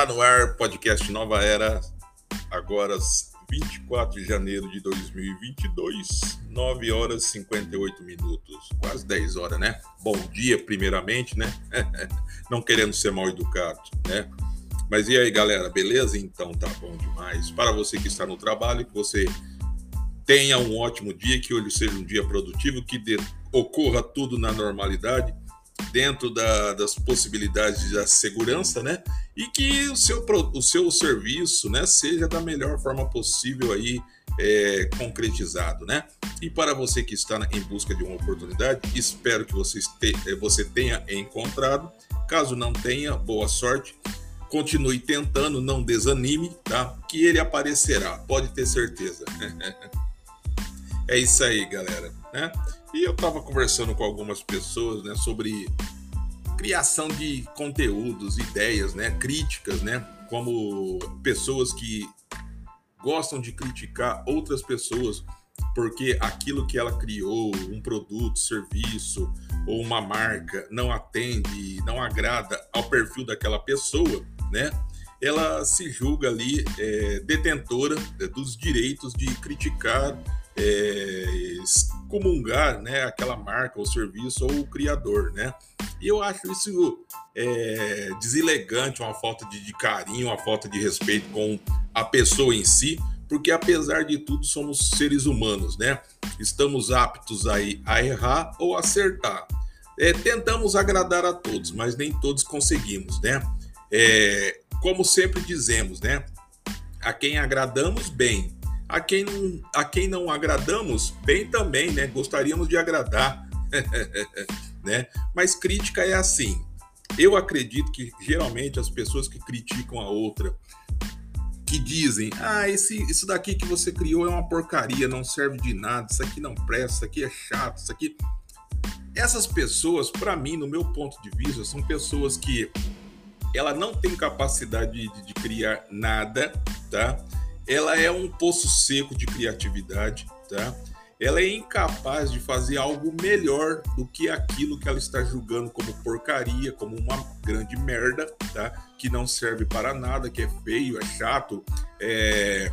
Tá no ar, podcast Nova Era, agora 24 de janeiro de 2022, 9 horas e 58 minutos, quase 10 horas, né? Bom dia, primeiramente, né? Não querendo ser mal educado, né? Mas e aí, galera, beleza? Então tá bom demais. Para você que está no trabalho, que você tenha um ótimo dia, que hoje seja um dia produtivo, que ocorra tudo na normalidade dentro da, das possibilidades da segurança, né? E que o seu, o seu serviço, né, seja da melhor forma possível aí é, concretizado, né? E para você que está em busca de uma oportunidade, espero que você, este, é, você tenha encontrado. Caso não tenha, boa sorte. Continue tentando, não desanime, tá? Que ele aparecerá, pode ter certeza. é isso aí, galera, né? E eu estava conversando com algumas pessoas, né, sobre criação de conteúdos, ideias, né, críticas, né, como pessoas que gostam de criticar outras pessoas porque aquilo que ela criou, um produto, serviço ou uma marca não atende, não agrada ao perfil daquela pessoa, né? Ela se julga ali é, detentora é, dos direitos de criticar é, excomungar né, aquela marca, o serviço ou o criador, né? E eu acho isso é, deselegante, uma falta de, de carinho, uma falta de respeito com a pessoa em si, porque apesar de tudo somos seres humanos, né? Estamos aptos aí a errar ou acertar. É, tentamos agradar a todos, mas nem todos conseguimos, né? É, como sempre dizemos, né? A quem agradamos bem, a quem não, a quem não agradamos, bem também, né? Gostaríamos de agradar, né? Mas crítica é assim. Eu acredito que geralmente as pessoas que criticam a outra, que dizem, ah, esse, isso daqui que você criou é uma porcaria, não serve de nada, isso aqui não presta, isso aqui é chato, isso aqui. Essas pessoas, para mim, no meu ponto de vista, são pessoas que ela não tem capacidade de, de criar nada, tá? Ela é um poço seco de criatividade, tá? Ela é incapaz de fazer algo melhor do que aquilo que ela está julgando como porcaria, como uma grande merda, tá? Que não serve para nada, que é feio, é chato, é...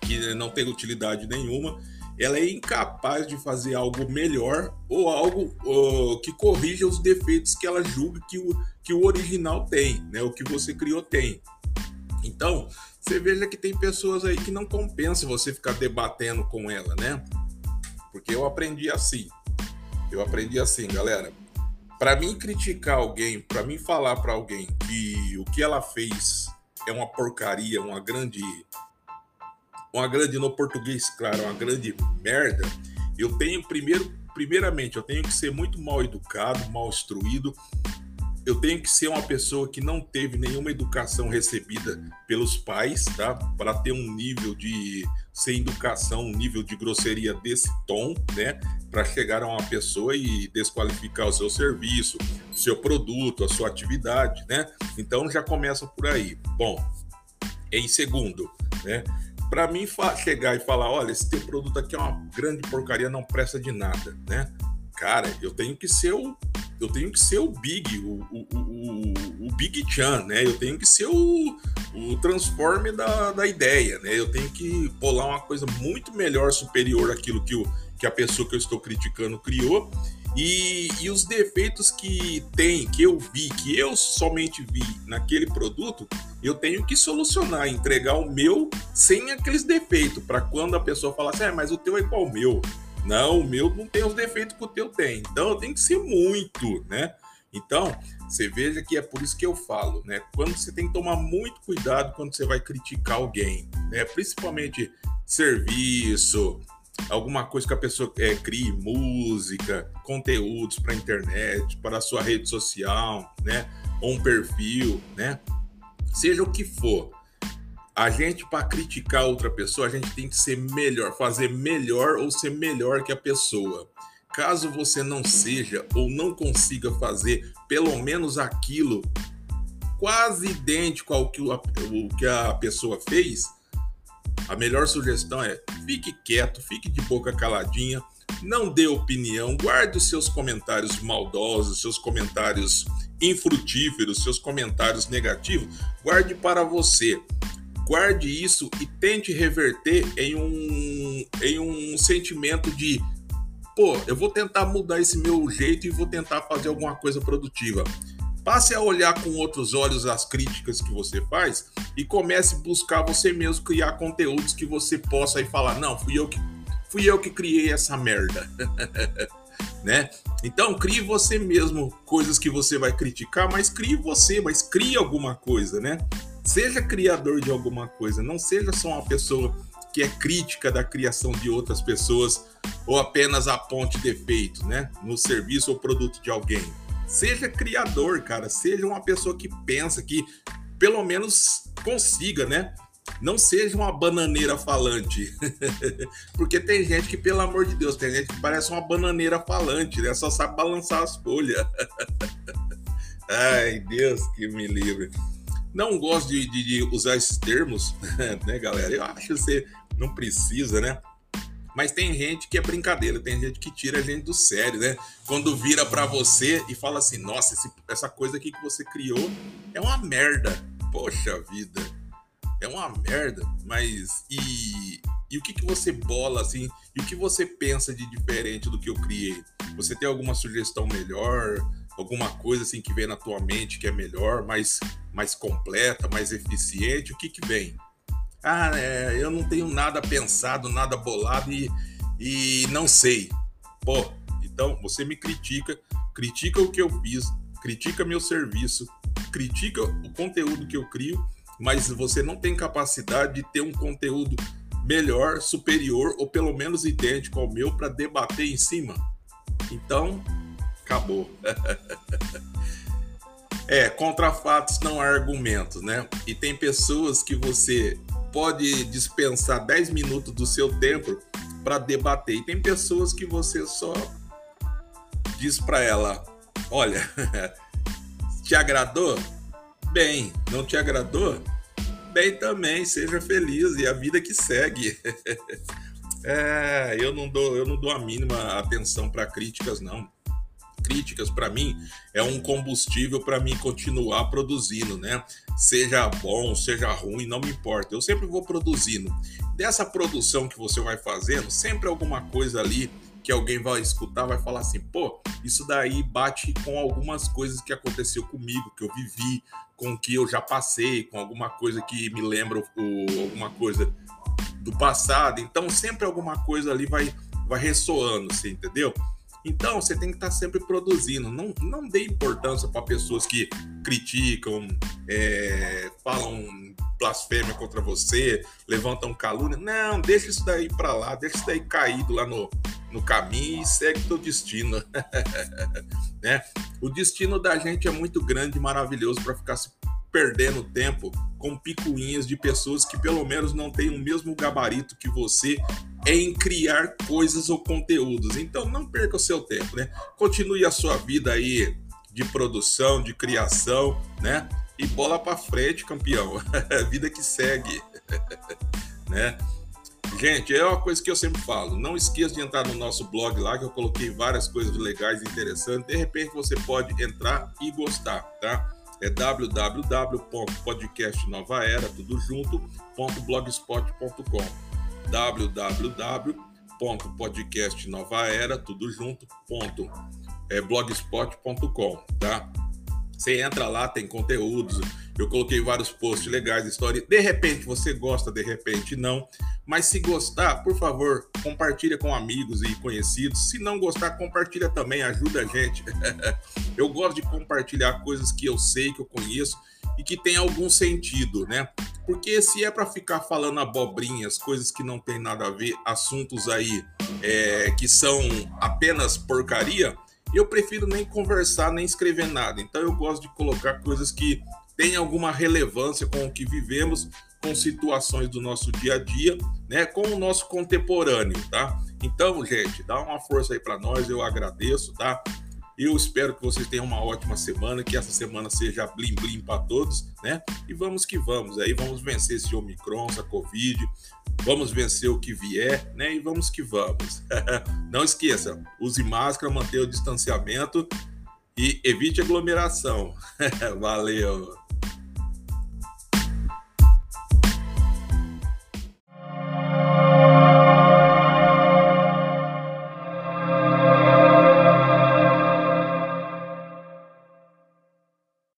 que não tem utilidade nenhuma. Ela é incapaz de fazer algo melhor ou algo uh, que corrija os defeitos que ela julga que o, que o original tem, né? O que você criou tem. Então, você veja que tem pessoas aí que não compensa você ficar debatendo com ela, né? Porque eu aprendi assim. Eu aprendi assim, galera. Para mim criticar alguém, para mim falar para alguém que o que ela fez é uma porcaria, uma grande uma grande no português, claro, uma grande merda, eu tenho primeiro primeiramente, eu tenho que ser muito mal educado, mal instruído eu tenho que ser uma pessoa que não teve nenhuma educação recebida pelos pais, tá? Para ter um nível de sem educação, um nível de grosseria desse tom, né? Para chegar a uma pessoa e desqualificar o seu serviço, o seu produto, a sua atividade, né? Então já começa por aí. Bom, em segundo, né? Para mim chegar e falar, olha, esse teu produto aqui é uma grande porcaria, não presta de nada, né? Cara, eu tenho que ser o eu tenho que ser o Big, o, o, o, o Big Chan, né? Eu tenho que ser o, o transforme da, da ideia, né? Eu tenho que pular uma coisa muito melhor, superior àquilo que, o, que a pessoa que eu estou criticando criou. E, e os defeitos que tem, que eu vi, que eu somente vi naquele produto, eu tenho que solucionar, entregar o meu sem aqueles defeitos, para quando a pessoa falar assim, é, mas o teu é igual ao meu. Não, o meu não tem os defeitos que o teu tem. Então tem que ser muito, né? Então, você veja que é por isso que eu falo, né? Quando você tem que tomar muito cuidado quando você vai criticar alguém, né? Principalmente serviço, alguma coisa que a pessoa é, crie, música, conteúdos para internet, para a sua rede social, né? Ou um perfil, né? Seja o que for a gente, para criticar outra pessoa, a gente tem que ser melhor, fazer melhor ou ser melhor que a pessoa. Caso você não seja ou não consiga fazer pelo menos aquilo quase idêntico ao que, o que a pessoa fez, a melhor sugestão é fique quieto, fique de boca caladinha, Não dê opinião, guarde os seus comentários maldosos, seus comentários infrutíferos, seus comentários negativos, guarde para você. Guarde isso e tente reverter em um, em um sentimento de pô, eu vou tentar mudar esse meu jeito e vou tentar fazer alguma coisa produtiva. Passe a olhar com outros olhos as críticas que você faz e comece a buscar você mesmo criar conteúdos que você possa aí falar, não, fui eu que fui eu que criei essa merda. né? Então, crie você mesmo coisas que você vai criticar, mas crie você, mas crie alguma coisa, né? Seja criador de alguma coisa, não seja só uma pessoa que é crítica da criação de outras pessoas ou apenas aponte defeitos, né, no serviço ou produto de alguém. Seja criador, cara, seja uma pessoa que pensa que pelo menos consiga, né? Não seja uma bananeira falante. Porque tem gente que, pelo amor de Deus, tem gente que parece uma bananeira falante, né? Só sabe balançar as folhas. Ai, Deus que me livre. Não gosto de, de, de usar esses termos, né, galera? Eu acho que você não precisa, né? Mas tem gente que é brincadeira, tem gente que tira a gente do sério, né? Quando vira para você e fala assim: nossa, esse, essa coisa aqui que você criou é uma merda. Poxa vida, é uma merda. Mas e, e o que, que você bola assim? E o que você pensa de diferente do que eu criei? Você tem alguma sugestão melhor? Alguma coisa assim que vem na tua mente que é melhor, mais, mais completa, mais eficiente? O que, que vem? ah, é, eu não tenho nada pensado, nada bolado e, e não sei. Pô, então você me critica, critica o que eu fiz, critica meu serviço, critica o conteúdo que eu crio, mas você não tem capacidade de ter um conteúdo melhor, superior ou pelo menos idêntico ao meu para debater em cima. Então, acabou. é, contra fatos não há argumentos, né? E tem pessoas que você pode dispensar 10 minutos do seu tempo para debater. E tem pessoas que você só diz para ela: olha, te agradou? Bem, não te agradou? Bem também, seja feliz e a vida que segue. é, eu não dou, eu não dou a mínima atenção para críticas, não críticas para mim é um combustível para mim continuar produzindo, né? Seja bom, seja ruim, não me importa. Eu sempre vou produzindo. Dessa produção que você vai fazendo, sempre alguma coisa ali que alguém vai escutar vai falar assim, pô, isso daí bate com algumas coisas que aconteceu comigo, que eu vivi, com que eu já passei, com alguma coisa que me lembra o, alguma coisa do passado. Então sempre alguma coisa ali vai vai ressoando, você entendeu? Então, você tem que estar sempre produzindo. Não, não dê importância para pessoas que criticam, é, falam blasfêmia contra você, levantam calúnia. Não, deixa isso daí para lá, deixa isso daí caído lá no, no caminho e segue teu destino. né? O destino da gente é muito grande e maravilhoso para ficar se perdendo tempo com picuinhas de pessoas que pelo menos não têm o mesmo gabarito que você em criar coisas ou conteúdos. Então não perca o seu tempo, né? Continue a sua vida aí de produção, de criação, né? E bola para frente, campeão. vida que segue, né? Gente, é uma coisa que eu sempre falo. Não esqueça de entrar no nosso blog lá, que eu coloquei várias coisas legais e interessantes. De repente você pode entrar e gostar, tá? É www.podcastnovaera, tudo junto, .blogspot.com www.podcastnovaera, tudo junto, ponto, é, blogspot.com, tá? Você entra lá, tem conteúdos. Eu coloquei vários posts legais, história. De repente você gosta, de repente não. Mas se gostar, por favor, compartilha com amigos e conhecidos. Se não gostar, compartilha também, ajuda a gente. eu gosto de compartilhar coisas que eu sei, que eu conheço e que tem algum sentido, né? Porque se é para ficar falando abobrinhas, coisas que não tem nada a ver, assuntos aí é, que são apenas porcaria, eu prefiro nem conversar, nem escrever nada. Então eu gosto de colocar coisas que têm alguma relevância com o que vivemos, com situações do nosso dia a dia, né, com o nosso contemporâneo, tá? Então, gente, dá uma força aí para nós, eu agradeço, tá? Eu espero que vocês tenham uma ótima semana, que essa semana seja blim blim para todos, né? E vamos que vamos, aí vamos vencer esse Omicron, essa Covid. vamos vencer o que vier, né? E vamos que vamos. Não esqueça, use máscara, mantenha o distanciamento e evite aglomeração. Valeu!